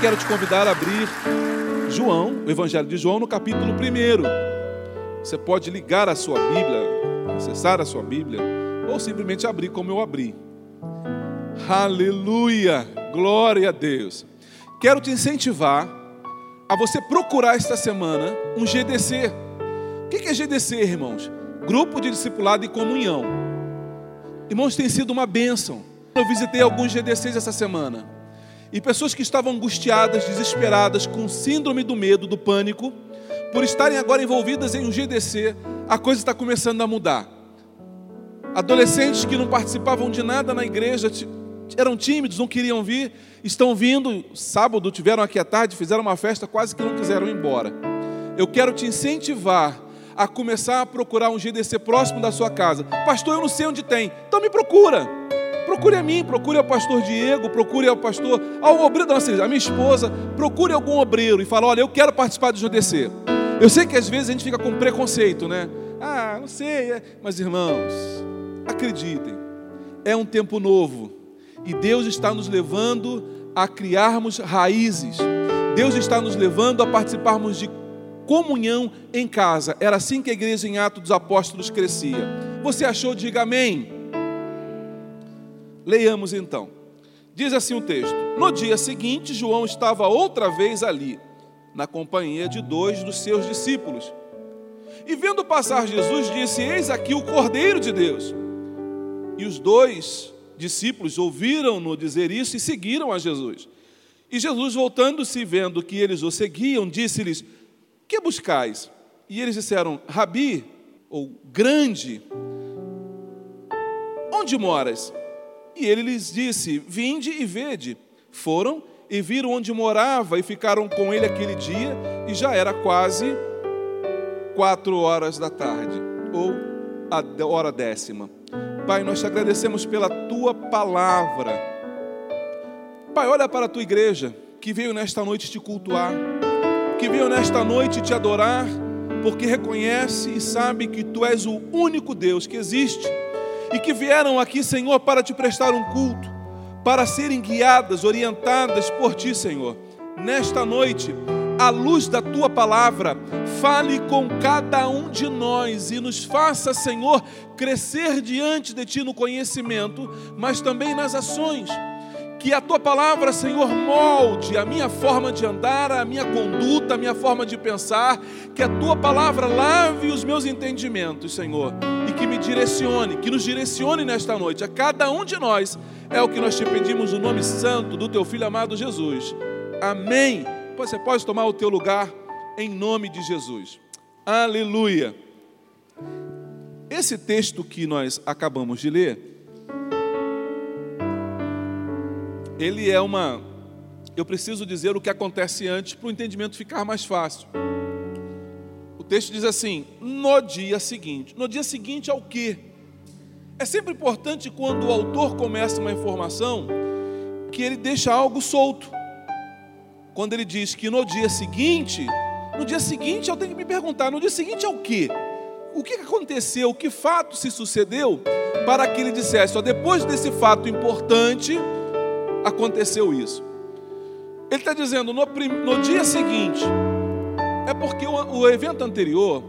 Quero te convidar a abrir João, o Evangelho de João, no capítulo 1. Você pode ligar a sua Bíblia, acessar a sua Bíblia, ou simplesmente abrir como eu abri. Aleluia! Glória a Deus. Quero te incentivar a você procurar esta semana um GDC. O que é GDC, irmãos? Grupo de Discipulado e Comunhão. Irmãos, tem sido uma bênção. Eu visitei alguns GDCs essa semana. E pessoas que estavam angustiadas, desesperadas, com síndrome do medo, do pânico, por estarem agora envolvidas em um GDC, a coisa está começando a mudar. Adolescentes que não participavam de nada na igreja, eram tímidos, não queriam vir, estão vindo. Sábado tiveram aqui à tarde, fizeram uma festa, quase que não quiseram ir embora. Eu quero te incentivar a começar a procurar um GDC próximo da sua casa. Pastor, eu não sei onde tem, então me procura. Procure a mim, procure ao pastor Diego, procure ao pastor, ao obreiro da nossa igreja, a minha esposa, procure algum obreiro e fala: Olha, eu quero participar do GDC. Eu sei que às vezes a gente fica com preconceito, né? Ah, não sei, é. mas irmãos, acreditem, é um tempo novo e Deus está nos levando a criarmos raízes. Deus está nos levando a participarmos de comunhão em casa. Era assim que a igreja em Atos dos Apóstolos crescia. Você achou? Diga amém. Leiamos então. Diz assim o texto: No dia seguinte, João estava outra vez ali, na companhia de dois dos seus discípulos. E vendo passar Jesus, disse: Eis aqui o Cordeiro de Deus. E os dois discípulos ouviram-no dizer isso e seguiram a Jesus. E Jesus, voltando-se, vendo que eles o seguiam, disse-lhes: Que buscais? E eles disseram: Rabi, ou grande, onde moras? E ele lhes disse: Vinde e vede. Foram e viram onde morava e ficaram com ele aquele dia, e já era quase quatro horas da tarde, ou a hora décima. Pai, nós te agradecemos pela tua palavra. Pai, olha para a tua igreja que veio nesta noite te cultuar, que veio nesta noite te adorar, porque reconhece e sabe que tu és o único Deus que existe e que vieram aqui, Senhor, para te prestar um culto, para serem guiadas, orientadas por ti, Senhor. Nesta noite, à luz da tua palavra, fale com cada um de nós e nos faça, Senhor, crescer diante de ti no conhecimento, mas também nas ações que a tua palavra, Senhor, molde a minha forma de andar, a minha conduta, a minha forma de pensar, que a tua palavra lave os meus entendimentos, Senhor, e que me direcione, que nos direcione nesta noite, a cada um de nós, é o que nós te pedimos no nome santo do teu filho amado Jesus. Amém. Você pode tomar o teu lugar em nome de Jesus. Aleluia. Esse texto que nós acabamos de ler, ele é uma. Eu preciso dizer o que acontece antes para o entendimento ficar mais fácil. O texto diz assim: no dia seguinte. No dia seguinte ao quê? É sempre importante quando o autor começa uma informação que ele deixa algo solto. Quando ele diz que no dia seguinte, no dia seguinte eu tenho que me perguntar: no dia seguinte é o quê? O que aconteceu? Que fato se sucedeu para que ele dissesse: ó, depois desse fato importante aconteceu isso. Ele está dizendo no, no, dia seguinte, é porque o, o evento anterior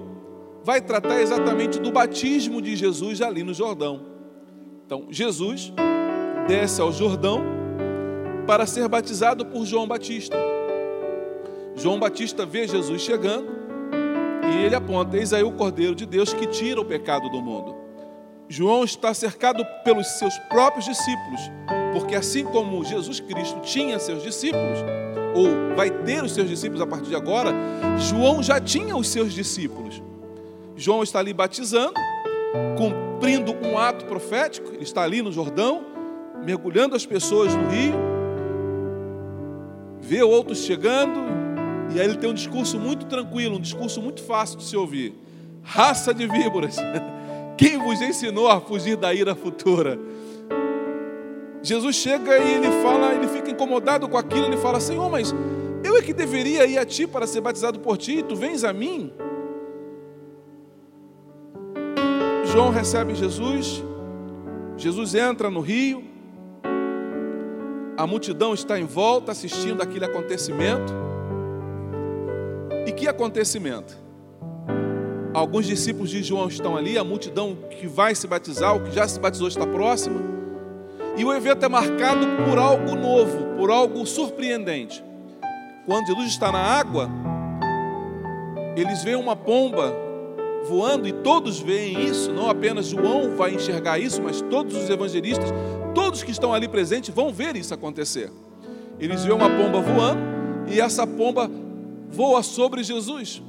vai tratar exatamente do batismo de Jesus ali no Jordão. Então, Jesus desce ao Jordão para ser batizado por João Batista. João Batista vê Jesus chegando e ele aponta: Eis aí o Cordeiro de Deus que tira o pecado do mundo. João está cercado pelos seus próprios discípulos porque assim como Jesus Cristo tinha seus discípulos, ou vai ter os seus discípulos a partir de agora, João já tinha os seus discípulos. João está ali batizando, cumprindo um ato profético, ele está ali no Jordão, mergulhando as pessoas no rio, vê outros chegando, e aí ele tem um discurso muito tranquilo, um discurso muito fácil de se ouvir. Raça de víboras, quem vos ensinou a fugir da ira futura? Jesus chega e ele fala, ele fica incomodado com aquilo, ele fala: Senhor, mas eu é que deveria ir a ti para ser batizado por ti, e tu vens a mim? João recebe Jesus, Jesus entra no rio, a multidão está em volta assistindo aquele acontecimento. E que acontecimento? Alguns discípulos de João estão ali, a multidão que vai se batizar, o que já se batizou está próxima. E o evento é marcado por algo novo, por algo surpreendente. Quando Jesus está na água, eles veem uma pomba voando e todos veem isso, não apenas João vai enxergar isso, mas todos os evangelistas, todos que estão ali presentes vão ver isso acontecer. Eles veem uma pomba voando e essa pomba voa sobre Jesus.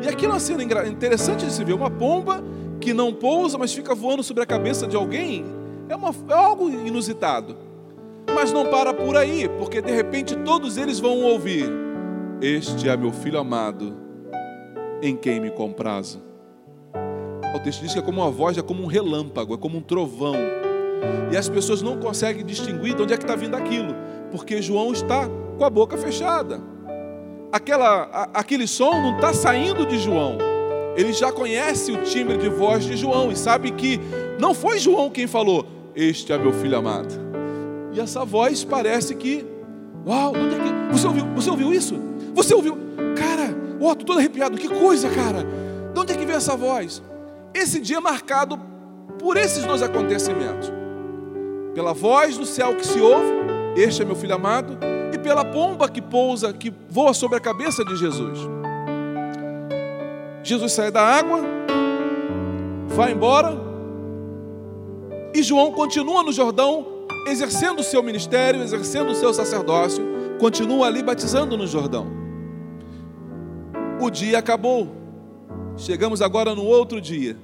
E aquilo é uma cena interessante de se ver, uma pomba que não pousa, mas fica voando sobre a cabeça de alguém, é, uma, é algo inusitado. Mas não para por aí, porque de repente todos eles vão ouvir: Este é meu filho amado, em quem me comprazo. O texto diz que é como uma voz, é como um relâmpago, é como um trovão. E as pessoas não conseguem distinguir de onde é que está vindo aquilo, porque João está com a boca fechada. Aquela, a, aquele som não está saindo de João. Ele já conhece o timbre de voz de João e sabe que não foi João quem falou, este é meu filho amado. E essa voz parece que, uau, onde é que, você ouviu, você ouviu isso? Você ouviu? Cara, ó, oh, tô todo arrepiado, que coisa, cara. De onde é que vem essa voz? Esse dia é marcado por esses dois acontecimentos. Pela voz do céu que se ouve, este é meu filho amado, e pela pomba que pousa, que voa sobre a cabeça de Jesus. Jesus sai da água, vai embora, e João continua no Jordão, exercendo o seu ministério, exercendo o seu sacerdócio, continua ali batizando no Jordão. O dia acabou, chegamos agora no outro dia,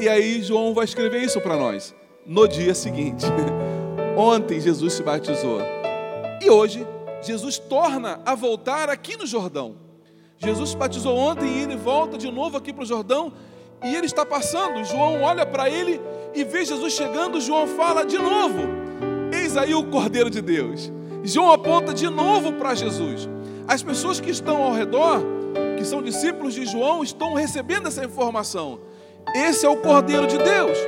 e aí João vai escrever isso para nós, no dia seguinte. Ontem Jesus se batizou, e hoje Jesus torna a voltar aqui no Jordão. Jesus se batizou ontem e ele volta de novo aqui para o Jordão e ele está passando. João olha para ele e vê Jesus chegando. João fala de novo: Eis aí o Cordeiro de Deus. João aponta de novo para Jesus. As pessoas que estão ao redor, que são discípulos de João, estão recebendo essa informação. Esse é o Cordeiro de Deus.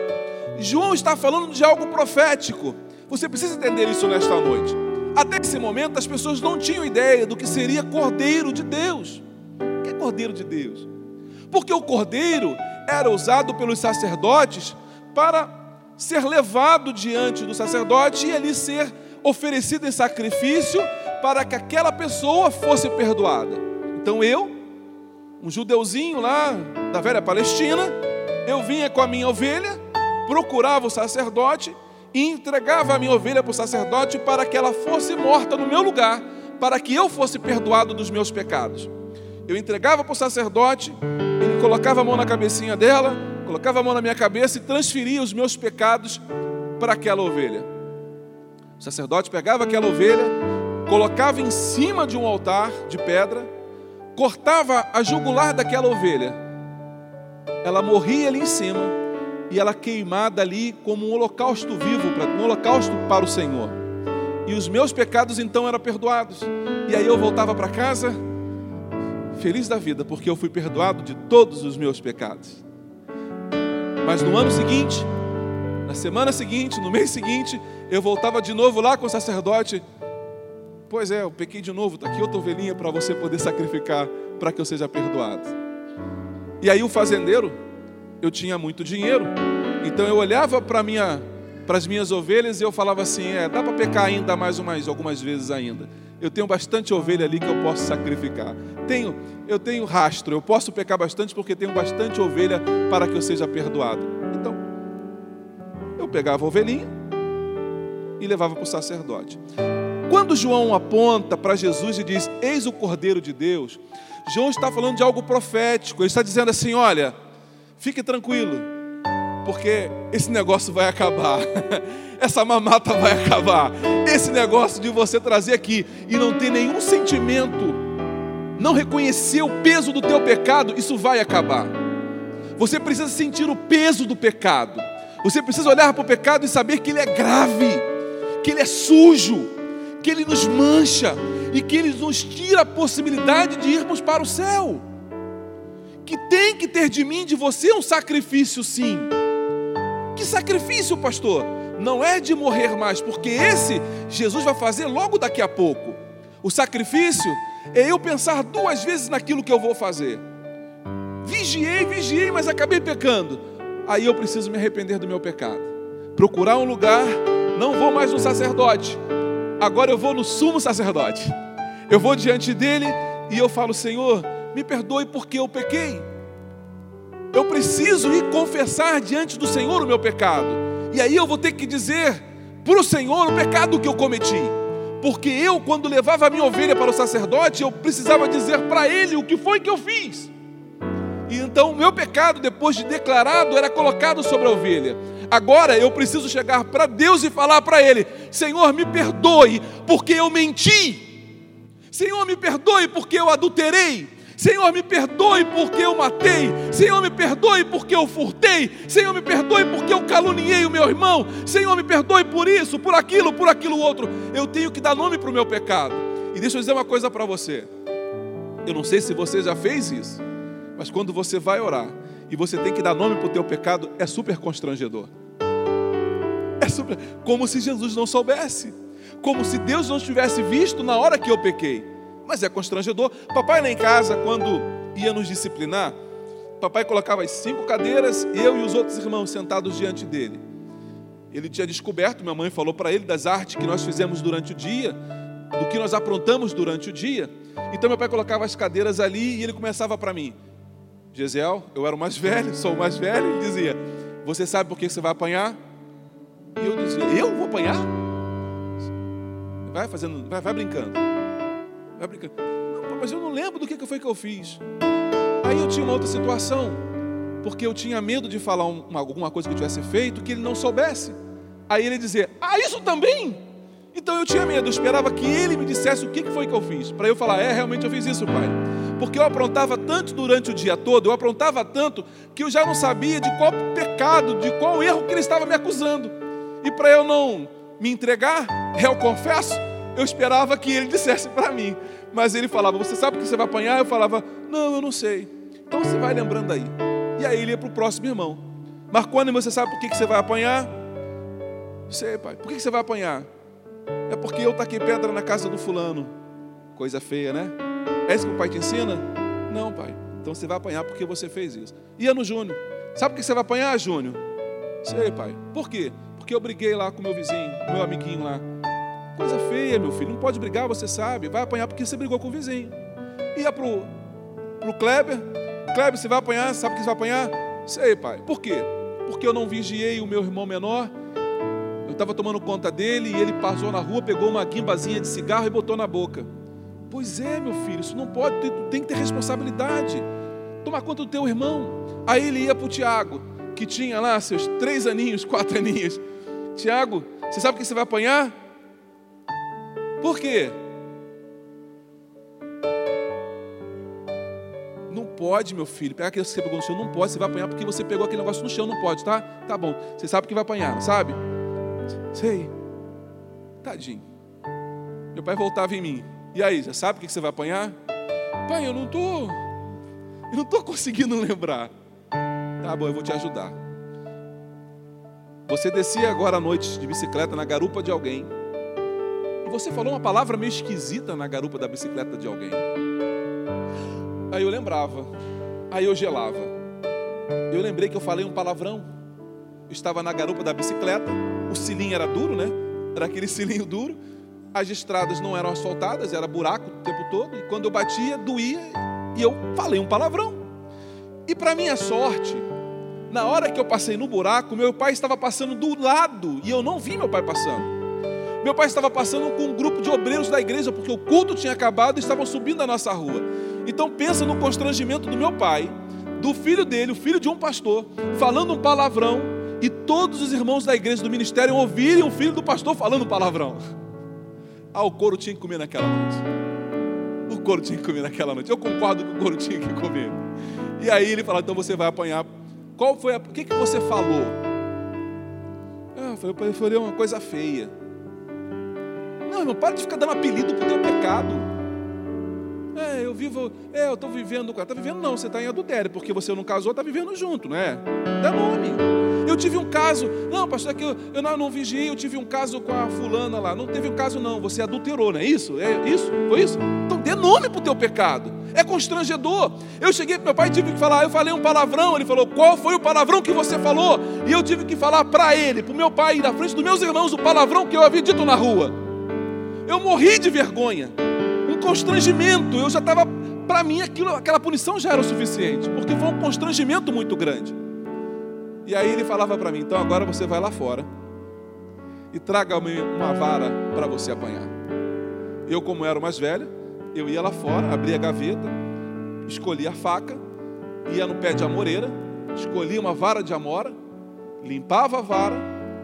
João está falando de algo profético. Você precisa entender isso nesta noite. Até esse momento, as pessoas não tinham ideia do que seria Cordeiro de Deus. O que é Cordeiro de Deus? Porque o Cordeiro era usado pelos sacerdotes para ser levado diante do sacerdote e ali ser oferecido em sacrifício para que aquela pessoa fosse perdoada. Então eu, um judeuzinho lá da velha Palestina, eu vinha com a minha ovelha, procurava o sacerdote e entregava a minha ovelha para o sacerdote para que ela fosse morta no meu lugar, para que eu fosse perdoado dos meus pecados. Eu entregava para o sacerdote, ele colocava a mão na cabecinha dela, colocava a mão na minha cabeça e transferia os meus pecados para aquela ovelha. O sacerdote pegava aquela ovelha, colocava em cima de um altar de pedra, cortava a jugular daquela ovelha. Ela morria ali em cima e ela queimada ali como um holocausto vivo, um holocausto para o Senhor. E os meus pecados então eram perdoados. E aí eu voltava para casa feliz da vida, porque eu fui perdoado de todos os meus pecados. Mas no ano seguinte, na semana seguinte, no mês seguinte, eu voltava de novo lá com o sacerdote. Pois é, eu pequei de novo, está aqui outra ovelhinha para você poder sacrificar para que eu seja perdoado. E aí o fazendeiro, eu tinha muito dinheiro, então eu olhava para minha, as minhas ovelhas e eu falava assim, é, dá para pecar ainda mais umas algumas vezes ainda. Eu tenho bastante ovelha ali que eu posso sacrificar. Tenho, eu tenho rastro, eu posso pecar bastante porque tenho bastante ovelha para que eu seja perdoado. Então, eu pegava a ovelhinha e levava para o sacerdote. Quando João aponta para Jesus e diz: Eis o Cordeiro de Deus, João está falando de algo profético. Ele está dizendo assim: Olha, fique tranquilo, porque esse negócio vai acabar. Essa mamata vai acabar. Esse negócio de você trazer aqui e não ter nenhum sentimento, não reconhecer o peso do teu pecado, isso vai acabar. Você precisa sentir o peso do pecado. Você precisa olhar para o pecado e saber que ele é grave, que ele é sujo, que ele nos mancha e que ele nos tira a possibilidade de irmos para o céu. Que tem que ter de mim, de você, um sacrifício, sim. Que sacrifício, pastor? Não é de morrer mais, porque esse Jesus vai fazer logo daqui a pouco. O sacrifício é eu pensar duas vezes naquilo que eu vou fazer. Vigiei, vigiei, mas acabei pecando. Aí eu preciso me arrepender do meu pecado. Procurar um lugar, não vou mais no sacerdote, agora eu vou no sumo sacerdote. Eu vou diante dele e eu falo: Senhor, me perdoe porque eu pequei. Eu preciso ir confessar diante do Senhor o meu pecado. E aí eu vou ter que dizer para o Senhor o pecado que eu cometi. Porque eu, quando levava a minha ovelha para o sacerdote, eu precisava dizer para ele o que foi que eu fiz. E então o meu pecado, depois de declarado, era colocado sobre a ovelha. Agora eu preciso chegar para Deus e falar para Ele: Senhor, me perdoe porque eu menti. Senhor, me perdoe porque eu adulterei. Senhor, me perdoe porque eu matei. Senhor, me perdoe porque eu furtei. Senhor, me perdoe porque eu caluniei o meu irmão. Senhor, me perdoe por isso, por aquilo, por aquilo outro. Eu tenho que dar nome para o meu pecado. E deixa eu dizer uma coisa para você. Eu não sei se você já fez isso, mas quando você vai orar e você tem que dar nome para o teu pecado, é super constrangedor. É super, como se Jesus não soubesse, como se Deus não tivesse visto na hora que eu pequei. Mas é constrangedor. Papai lá em casa, quando ia nos disciplinar, papai colocava as cinco cadeiras, eu e os outros irmãos sentados diante dele. Ele tinha descoberto, minha mãe falou para ele das artes que nós fizemos durante o dia, do que nós aprontamos durante o dia. Então meu pai colocava as cadeiras ali e ele começava para mim. Gesiel, eu era o mais velho, sou o mais velho, ele dizia: Você sabe por que você vai apanhar? E eu dizia: Eu vou apanhar? Vai fazendo, vai, vai brincando. Vai brincando. Não, mas eu não lembro do que foi que eu fiz. Aí eu tinha uma outra situação, porque eu tinha medo de falar uma, alguma coisa que eu tivesse feito que ele não soubesse. Aí ele dizia: Ah, isso também? Então eu tinha medo, eu esperava que ele me dissesse o que foi que eu fiz, para eu falar: É, realmente eu fiz isso, pai porque eu aprontava tanto durante o dia todo, eu aprontava tanto, que eu já não sabia de qual pecado, de qual erro que ele estava me acusando. E para eu não me entregar, eu confesso, eu esperava que ele dissesse para mim. Mas ele falava: Você sabe que você vai apanhar? Eu falava: Não, eu não sei. Então você vai lembrando aí. E aí ele ia para o próximo irmão. Marconi, você sabe por que você vai apanhar? Sei, pai. Por que você vai apanhar? É porque eu taquei pedra na casa do fulano. Coisa feia, né? É isso que o pai te ensina? Não, pai. Então você vai apanhar porque você fez isso. Ia no Júnior. Sabe por que você vai apanhar, Júnior? Sei, pai. Por quê? Porque eu briguei lá com meu vizinho, meu amiguinho lá. Coisa feia, meu filho. Não pode brigar, você sabe. Vai apanhar porque você brigou com o vizinho. Ia pro, pro Kleber. Kleber, você vai apanhar? Sabe que você vai apanhar? Sei, pai. Por quê? Porque eu não vigiei o meu irmão menor. Eu estava tomando conta dele e ele passou na rua, pegou uma guimbazinha de cigarro e botou na boca. Pois é, meu filho, isso não pode, tu tem que ter responsabilidade. Toma conta do teu irmão. Aí ele ia para o Tiago, que tinha lá seus três aninhos, quatro aninhos. Tiago, você sabe o que você vai apanhar? Por quê? Não pode, meu filho, pegar aquilo que você pegou no chão, não pode, você vai apanhar porque você pegou aquele negócio no chão, não pode, tá? Tá bom, você sabe que vai apanhar, sabe? Sei. Tadinho. Meu pai voltava em mim. E aí, já sabe o que você vai apanhar? Pai, eu não estou. Eu não estou conseguindo lembrar. Tá bom, eu vou te ajudar. Você descia agora à noite de bicicleta na garupa de alguém. E você falou uma palavra meio esquisita na garupa da bicicleta de alguém. Aí eu lembrava. Aí eu gelava. Eu lembrei que eu falei um palavrão. Eu estava na garupa da bicicleta. O cilinho era duro, né? Era aquele cilinho duro as estradas não eram asfaltadas, era buraco o tempo todo, e quando eu batia, doía, e eu falei um palavrão. E para minha sorte, na hora que eu passei no buraco, meu pai estava passando do lado, e eu não vi meu pai passando. Meu pai estava passando com um grupo de obreiros da igreja, porque o culto tinha acabado e estavam subindo a nossa rua. Então pensa no constrangimento do meu pai, do filho dele, o filho de um pastor, falando um palavrão, e todos os irmãos da igreja do ministério ouvirem o filho do pastor falando palavrão. Ah, o couro tinha que comer naquela noite. O couro tinha que comer naquela noite. Eu concordo que o couro tinha que comer. E aí ele fala: então você vai apanhar. Qual foi a. O que, que você falou? Ah, eu falei, eu falei uma coisa feia. Não, irmão, para de ficar dando apelido pro teu pecado. É, eu vivo, é, eu estou vivendo, está vivendo não, você está em adultério, porque você não casou, está vivendo junto, não é? Dá nome. Eu tive um caso, não, pastor, é que eu, eu não, não vigiei, eu tive um caso com a fulana lá. Não teve um caso não, você adulterou, não é isso? É isso? Foi isso? Então dê nome para o teu pecado. É constrangedor. Eu cheguei para meu pai e tive que falar, eu falei um palavrão, ele falou, qual foi o palavrão que você falou? E eu tive que falar para ele, para o meu pai, na frente dos meus irmãos, o palavrão que eu havia dito na rua. Eu morri de vergonha constrangimento. Eu já estava, para mim, aquilo, aquela punição já era o suficiente, porque foi um constrangimento muito grande. E aí ele falava para mim: então agora você vai lá fora e traga-me uma vara para você apanhar. Eu, como era o mais velho, eu ia lá fora, abria a gaveta, escolhia a faca, ia no pé de amoreira, escolhia uma vara de amora, limpava a vara,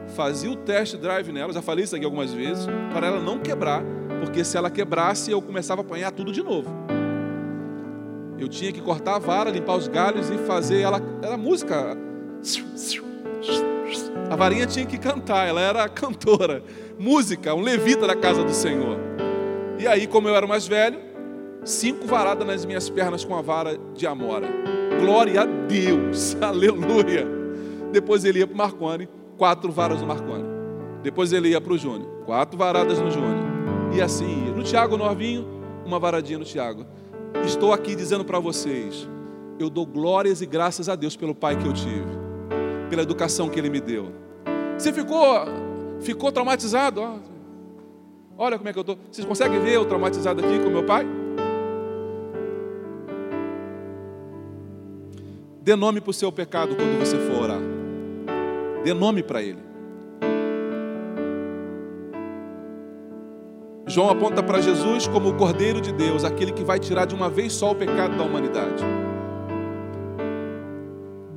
fazia o teste drive nela, já falei isso aqui algumas vezes, para ela não quebrar porque se ela quebrasse, eu começava a apanhar tudo de novo. Eu tinha que cortar a vara, limpar os galhos e fazer ela. Era música. A varinha tinha que cantar, ela era cantora, música, um levita da casa do Senhor. E aí, como eu era mais velho, cinco varadas nas minhas pernas com a vara de amora. Glória a Deus, aleluia. Depois ele ia para o Marconi, quatro varas no Marconi. Depois ele ia para o Júnior, quatro varadas no Júnior. E assim ia. No Tiago Novinho, uma varadinha no Tiago. Estou aqui dizendo para vocês, eu dou glórias e graças a Deus pelo pai que eu tive, pela educação que ele me deu. Você ficou, ficou traumatizado? Olha como é que eu estou. Vocês conseguem ver eu traumatizado aqui com meu pai? Dê nome para o seu pecado quando você for orar. Dê nome para ele. João aponta para Jesus como o Cordeiro de Deus, aquele que vai tirar de uma vez só o pecado da humanidade.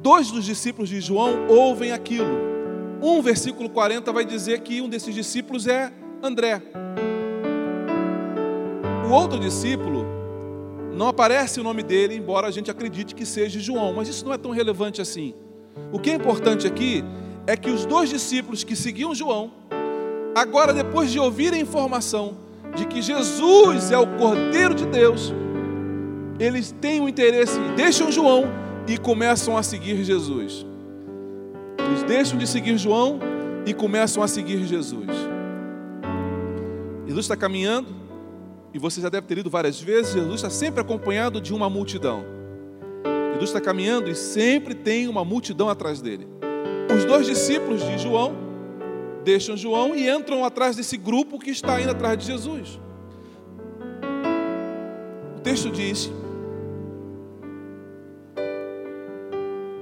Dois dos discípulos de João ouvem aquilo. Um versículo 40 vai dizer que um desses discípulos é André. O outro discípulo, não aparece o nome dele, embora a gente acredite que seja João, mas isso não é tão relevante assim. O que é importante aqui é que os dois discípulos que seguiam João, agora depois de ouvir a informação de que Jesus é o Cordeiro de Deus, eles têm um interesse, deixam João e começam a seguir Jesus. Eles deixam de seguir João e começam a seguir Jesus. Jesus está caminhando, e você já deve ter lido várias vezes, Jesus está sempre acompanhado de uma multidão. Jesus está caminhando e sempre tem uma multidão atrás dele. Os dois discípulos de João deixam João e entram atrás desse grupo que está indo atrás de Jesus. O texto diz: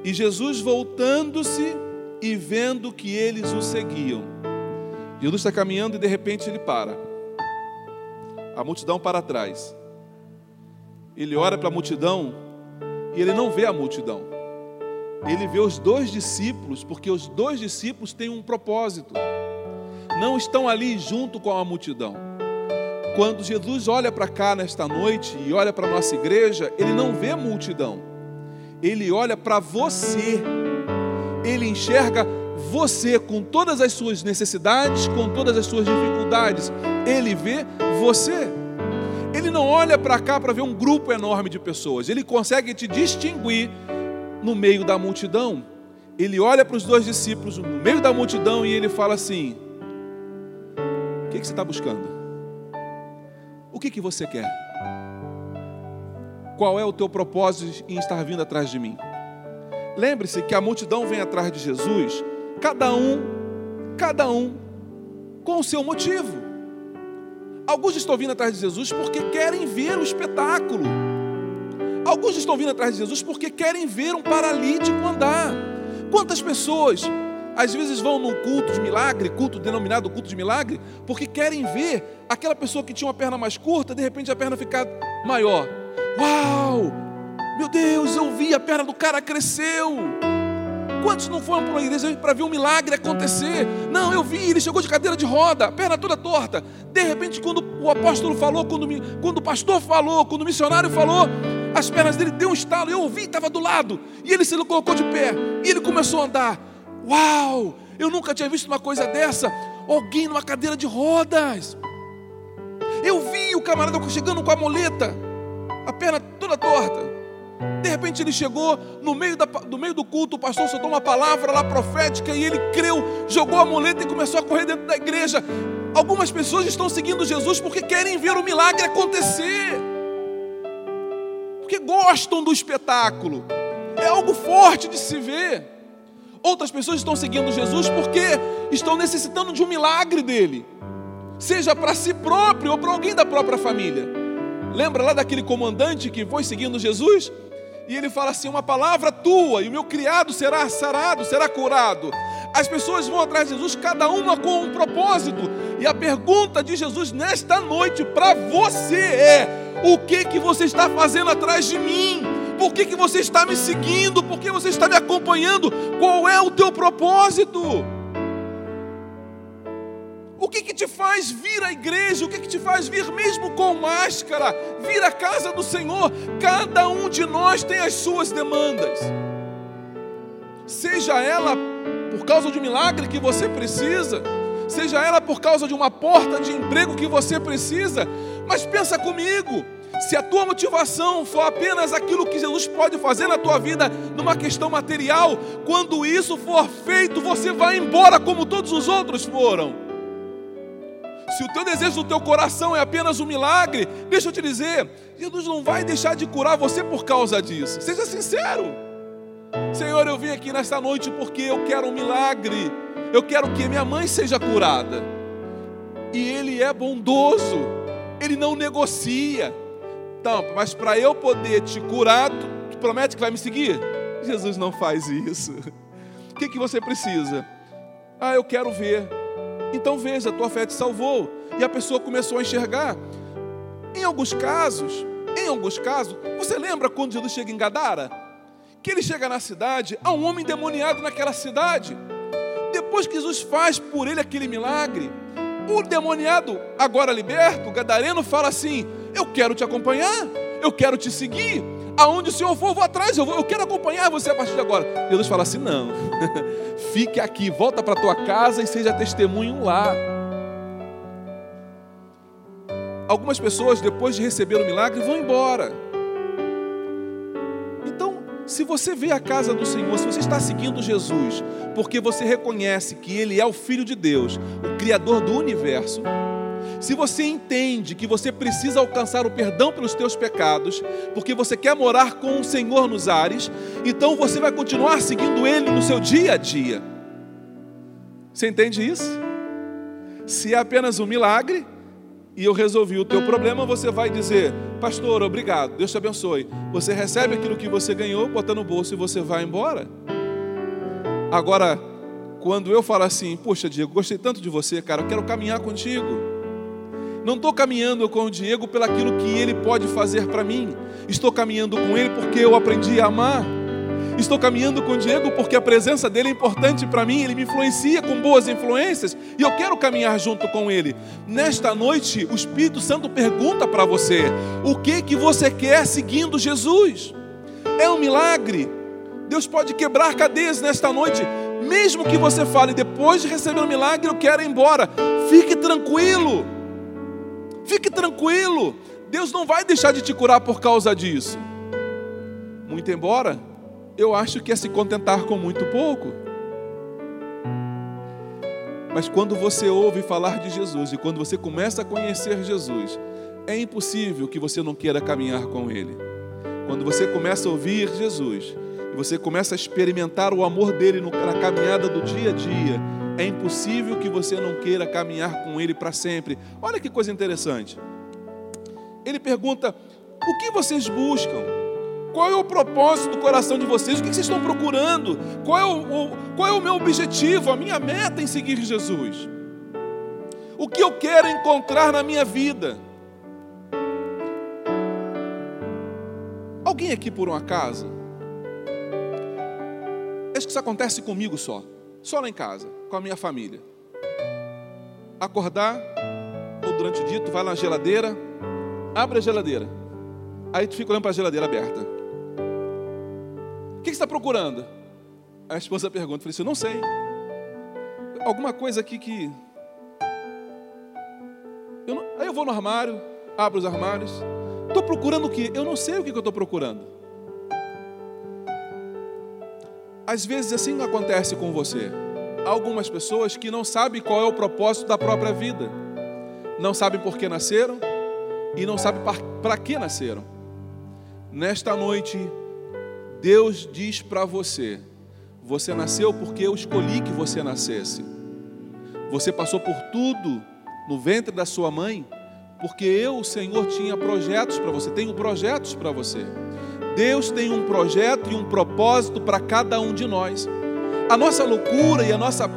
E Jesus voltando-se e vendo que eles o seguiam. Jesus está caminhando e de repente ele para. A multidão para trás. Ele olha para a multidão e ele não vê a multidão ele vê os dois discípulos, porque os dois discípulos têm um propósito, não estão ali junto com a multidão. Quando Jesus olha para cá nesta noite e olha para a nossa igreja, ele não vê multidão, ele olha para você, ele enxerga você com todas as suas necessidades, com todas as suas dificuldades, ele vê você. Ele não olha para cá para ver um grupo enorme de pessoas, ele consegue te distinguir no meio da multidão, ele olha para os dois discípulos no meio da multidão e ele fala assim: O que, que você está buscando? O que, que você quer? Qual é o teu propósito em estar vindo atrás de mim? Lembre-se que a multidão vem atrás de Jesus, cada um, cada um, com o seu motivo. Alguns estão vindo atrás de Jesus porque querem ver o espetáculo. Alguns estão vindo atrás de Jesus porque querem ver um paralítico andar. Quantas pessoas às vezes vão num culto de milagre, culto denominado culto de milagre, porque querem ver aquela pessoa que tinha uma perna mais curta, de repente a perna ficar maior. Uau! Meu Deus, eu vi, a perna do cara cresceu. Quantos não foram para uma igreja para ver um milagre acontecer? Não, eu vi, ele chegou de cadeira de roda, perna toda torta. De repente, quando o apóstolo falou, quando, quando o pastor falou, quando o missionário falou, as pernas dele deu um estalo. Eu ouvi, estava do lado. E ele se colocou de pé. E ele começou a andar. Uau! Eu nunca tinha visto uma coisa dessa. Alguém numa cadeira de rodas. Eu vi o camarada chegando com a moleta, a perna toda torta. De repente ele chegou no meio, da, meio do culto, o pastor soltou uma palavra lá profética e ele creu, jogou a muleta e começou a correr dentro da igreja. Algumas pessoas estão seguindo Jesus porque querem ver o milagre acontecer, porque gostam do espetáculo, é algo forte de se ver. Outras pessoas estão seguindo Jesus porque estão necessitando de um milagre dele, seja para si próprio ou para alguém da própria família. Lembra lá daquele comandante que foi seguindo Jesus? E ele fala assim: Uma palavra tua, e o meu criado será sarado, será curado. As pessoas vão atrás de Jesus, cada uma com um propósito. E a pergunta de Jesus nesta noite para você é: O que que você está fazendo atrás de mim? Por que, que você está me seguindo? Por que você está me acompanhando? Qual é o teu propósito? O que, que te faz vir à igreja? O que, que te faz vir mesmo com máscara? Vir à casa do Senhor? Cada um de nós tem as suas demandas. Seja ela por causa de um milagre que você precisa, seja ela por causa de uma porta de emprego que você precisa, mas pensa comigo, se a tua motivação for apenas aquilo que Jesus pode fazer na tua vida numa questão material, quando isso for feito, você vai embora como todos os outros foram. Se o teu desejo do teu coração é apenas um milagre, deixa eu te dizer, Jesus não vai deixar de curar você por causa disso. Seja sincero. Senhor, eu vim aqui nesta noite porque eu quero um milagre. Eu quero que minha mãe seja curada. E Ele é bondoso. Ele não negocia. Então, mas para eu poder te curar, tu promete que vai me seguir? Jesus não faz isso. O que, que você precisa? Ah, eu quero ver. Então veja, a tua fé te salvou. E a pessoa começou a enxergar. Em alguns casos, em alguns casos, você lembra quando Jesus chega em Gadara? Que ele chega na cidade, há um homem demoniado naquela cidade. Depois que Jesus faz por ele aquele milagre, o demoniado, agora liberto, o gadareno, fala assim: Eu quero te acompanhar, eu quero te seguir. Aonde o Senhor for, eu vou atrás, eu, vou, eu quero acompanhar você a partir de agora. Jesus fala assim: Não, fique aqui, volta para tua casa e seja testemunho lá. Algumas pessoas, depois de receber o milagre, vão embora. Então, se você vê a casa do Senhor, se você está seguindo Jesus, porque você reconhece que Ele é o Filho de Deus, o Criador do universo, se você entende que você precisa alcançar o perdão pelos teus pecados, porque você quer morar com o Senhor nos ares, então você vai continuar seguindo Ele no seu dia a dia. Você entende isso? Se é apenas um milagre e eu resolvi o teu problema, você vai dizer, pastor, obrigado, Deus te abençoe. Você recebe aquilo que você ganhou, bota no bolso e você vai embora. Agora, quando eu falo assim, poxa, Diego, gostei tanto de você, cara, eu quero caminhar contigo. Não estou caminhando com o Diego pelaquilo que ele pode fazer para mim. Estou caminhando com ele porque eu aprendi a amar. Estou caminhando com o Diego porque a presença dele é importante para mim, ele me influencia com boas influências e eu quero caminhar junto com ele. Nesta noite, o Espírito Santo pergunta para você: o que que você quer seguindo Jesus? É um milagre. Deus pode quebrar cadeias nesta noite, mesmo que você fale depois de receber o milagre, eu quero ir embora. Fique tranquilo. Fique tranquilo, Deus não vai deixar de te curar por causa disso. Muito embora, eu acho que é se contentar com muito pouco. Mas quando você ouve falar de Jesus e quando você começa a conhecer Jesus, é impossível que você não queira caminhar com Ele. Quando você começa a ouvir Jesus, você começa a experimentar o amor dele na caminhada do dia a dia, é impossível que você não queira caminhar com Ele para sempre. Olha que coisa interessante. Ele pergunta: o que vocês buscam? Qual é o propósito do coração de vocês? O que vocês estão procurando? Qual é o, o, qual é o meu objetivo, a minha meta em seguir Jesus? O que eu quero encontrar na minha vida? Alguém aqui por um acaso? Acho que isso acontece comigo só, só lá em casa, com a minha família. Acordar, ou durante o dia, tu vai na geladeira, abre a geladeira, aí tu fica olhando para a geladeira aberta. O que você está procurando? A esposa pergunta, eu falei assim, não sei. Alguma coisa aqui que. Eu não... Aí eu vou no armário, abro os armários. Estou procurando o que? Eu não sei o que eu estou procurando. Às vezes assim acontece com você. Algumas pessoas que não sabem qual é o propósito da própria vida. Não sabem por que nasceram e não sabem para que nasceram. Nesta noite, Deus diz para você: você nasceu porque eu escolhi que você nascesse. Você passou por tudo no ventre da sua mãe, porque eu, o Senhor, tinha projetos para você, tenho projetos para você. Deus tem um projeto e um propósito para cada um de nós. A nossa loucura e a nossa,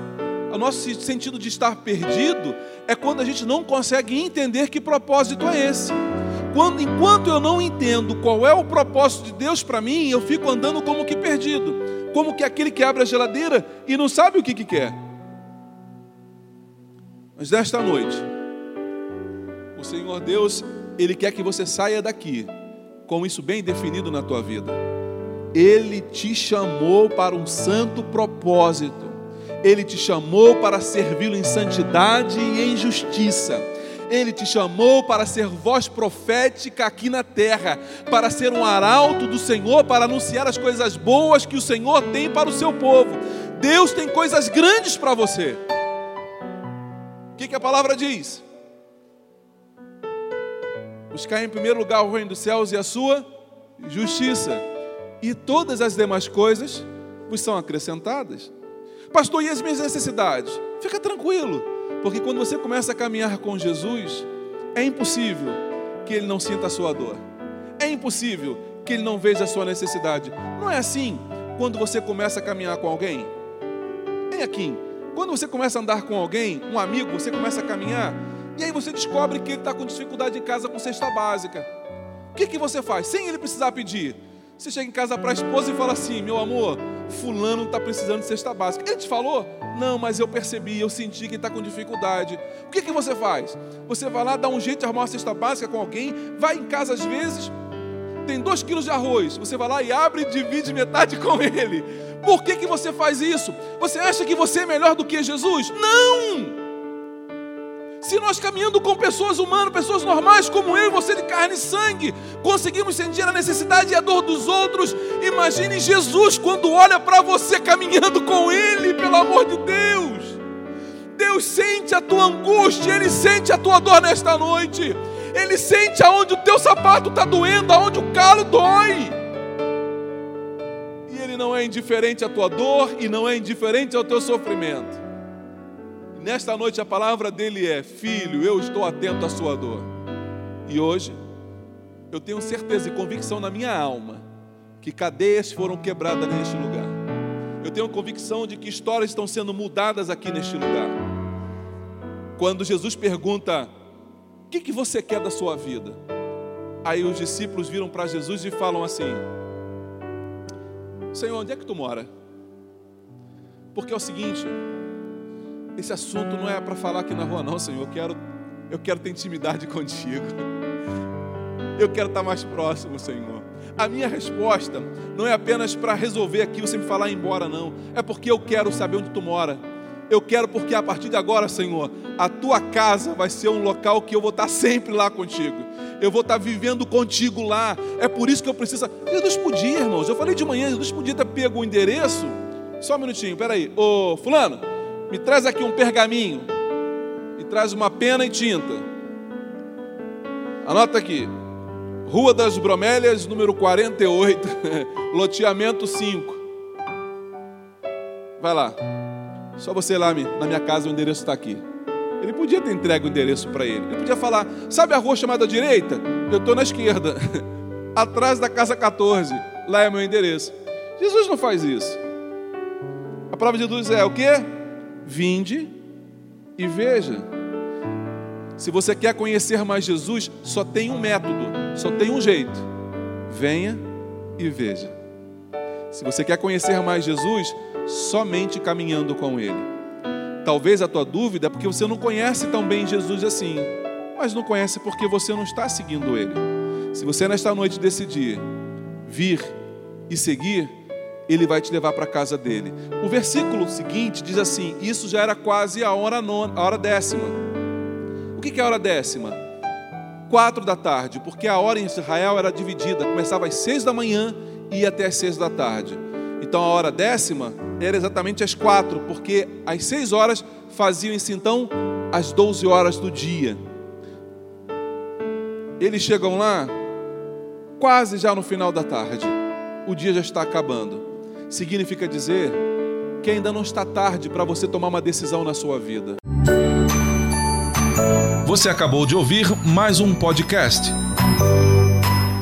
o nosso sentido de estar perdido é quando a gente não consegue entender que propósito é esse. Quando, enquanto eu não entendo qual é o propósito de Deus para mim, eu fico andando como que perdido, como que aquele que abre a geladeira e não sabe o que, que quer. Mas nesta noite, o Senhor Deus, Ele quer que você saia daqui com isso bem definido na tua vida. Ele te chamou para um santo propósito. Ele te chamou para servi-lo em santidade e em justiça. Ele te chamou para ser voz profética aqui na terra, para ser um arauto do Senhor, para anunciar as coisas boas que o Senhor tem para o seu povo. Deus tem coisas grandes para você. O que, que a palavra diz? Buscar em primeiro lugar o reino dos céus e a sua justiça, e todas as demais coisas vos são acrescentadas. Pastor, e as minhas necessidades? Fica tranquilo, porque quando você começa a caminhar com Jesus, é impossível que ele não sinta a sua dor. É impossível que ele não veja a sua necessidade. Não é assim quando você começa a caminhar com alguém? É aqui. Quando você começa a andar com alguém, um amigo, você começa a caminhar, e aí você descobre que ele está com dificuldade em casa com cesta básica. O que, que você faz? Sem ele precisar pedir. Você chega em casa para a esposa e fala assim: Meu amor, Fulano está precisando de cesta básica. Ele te falou? Não, mas eu percebi, eu senti que está com dificuldade. O que, que você faz? Você vai lá, dá um jeito de arrumar uma cesta básica com alguém, vai em casa às vezes, tem dois quilos de arroz. Você vai lá e abre e divide metade com ele. Por que, que você faz isso? Você acha que você é melhor do que Jesus? Não! Se nós caminhando com pessoas humanas, pessoas normais como eu e você de carne e sangue, conseguimos sentir a necessidade e a dor dos outros, imagine Jesus quando olha para você caminhando com Ele, pelo amor de Deus. Deus sente a tua angústia, Ele sente a tua dor nesta noite. Ele sente aonde o teu sapato está doendo, aonde o calo dói. E Ele não é indiferente à tua dor e não é indiferente ao teu sofrimento. Nesta noite a palavra dele é: Filho, eu estou atento à sua dor. E hoje, eu tenho certeza e convicção na minha alma que cadeias foram quebradas neste lugar. Eu tenho convicção de que histórias estão sendo mudadas aqui neste lugar. Quando Jesus pergunta: O que, que você quer da sua vida? Aí os discípulos viram para Jesus e falam assim: Senhor, onde é que tu mora? Porque é o seguinte, esse assunto não é para falar aqui na rua, não, Senhor. Eu quero, eu quero ter intimidade contigo. Eu quero estar mais próximo, Senhor. A minha resposta não é apenas para resolver aqui você me falar embora, não. É porque eu quero saber onde tu mora. Eu quero porque a partir de agora, Senhor, a tua casa vai ser um local que eu vou estar sempre lá contigo. Eu vou estar vivendo contigo lá. É por isso que eu preciso. Jesus podia, irmãos. Eu falei de manhã, Jesus podia ter pego o endereço. Só um minutinho, peraí. Ô, Fulano, me traz aqui um pergaminho. E traz uma pena e tinta. Anota aqui. Rua das Bromélias, número 48, loteamento 5. Vai lá. Só você ir lá na minha casa, o endereço está aqui. Ele podia ter entregue o endereço para ele. Ele podia falar: Sabe a rua chamada direita? Eu estou na esquerda. atrás da casa 14. Lá é meu endereço. Jesus não faz isso. A palavra de Jesus é o que? Vinde e veja. Se você quer conhecer mais Jesus, só tem um método, só tem um jeito. Venha e veja. Se você quer conhecer mais Jesus, somente caminhando com Ele. Talvez a tua dúvida é porque você não conhece tão bem Jesus assim, mas não conhece porque você não está seguindo Ele. Se você nesta noite decidir vir e seguir, Ele vai te levar para a casa dele. O versículo seguinte diz assim: Isso já era quase a hora, nona, a hora décima. O que é a hora décima? Quatro da tarde, porque a hora em Israel era dividida, começava às seis da manhã e ia até às seis da tarde. Então a hora décima era exatamente às quatro, porque às seis horas faziam-se então às doze horas do dia. Eles chegam lá quase já no final da tarde. O dia já está acabando. Significa dizer que ainda não está tarde para você tomar uma decisão na sua vida. Você acabou de ouvir mais um podcast.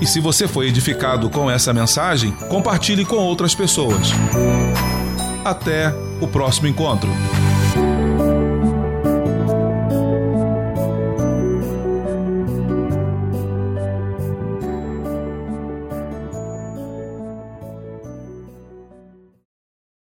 E se você foi edificado com essa mensagem, compartilhe com outras pessoas. Até o próximo encontro.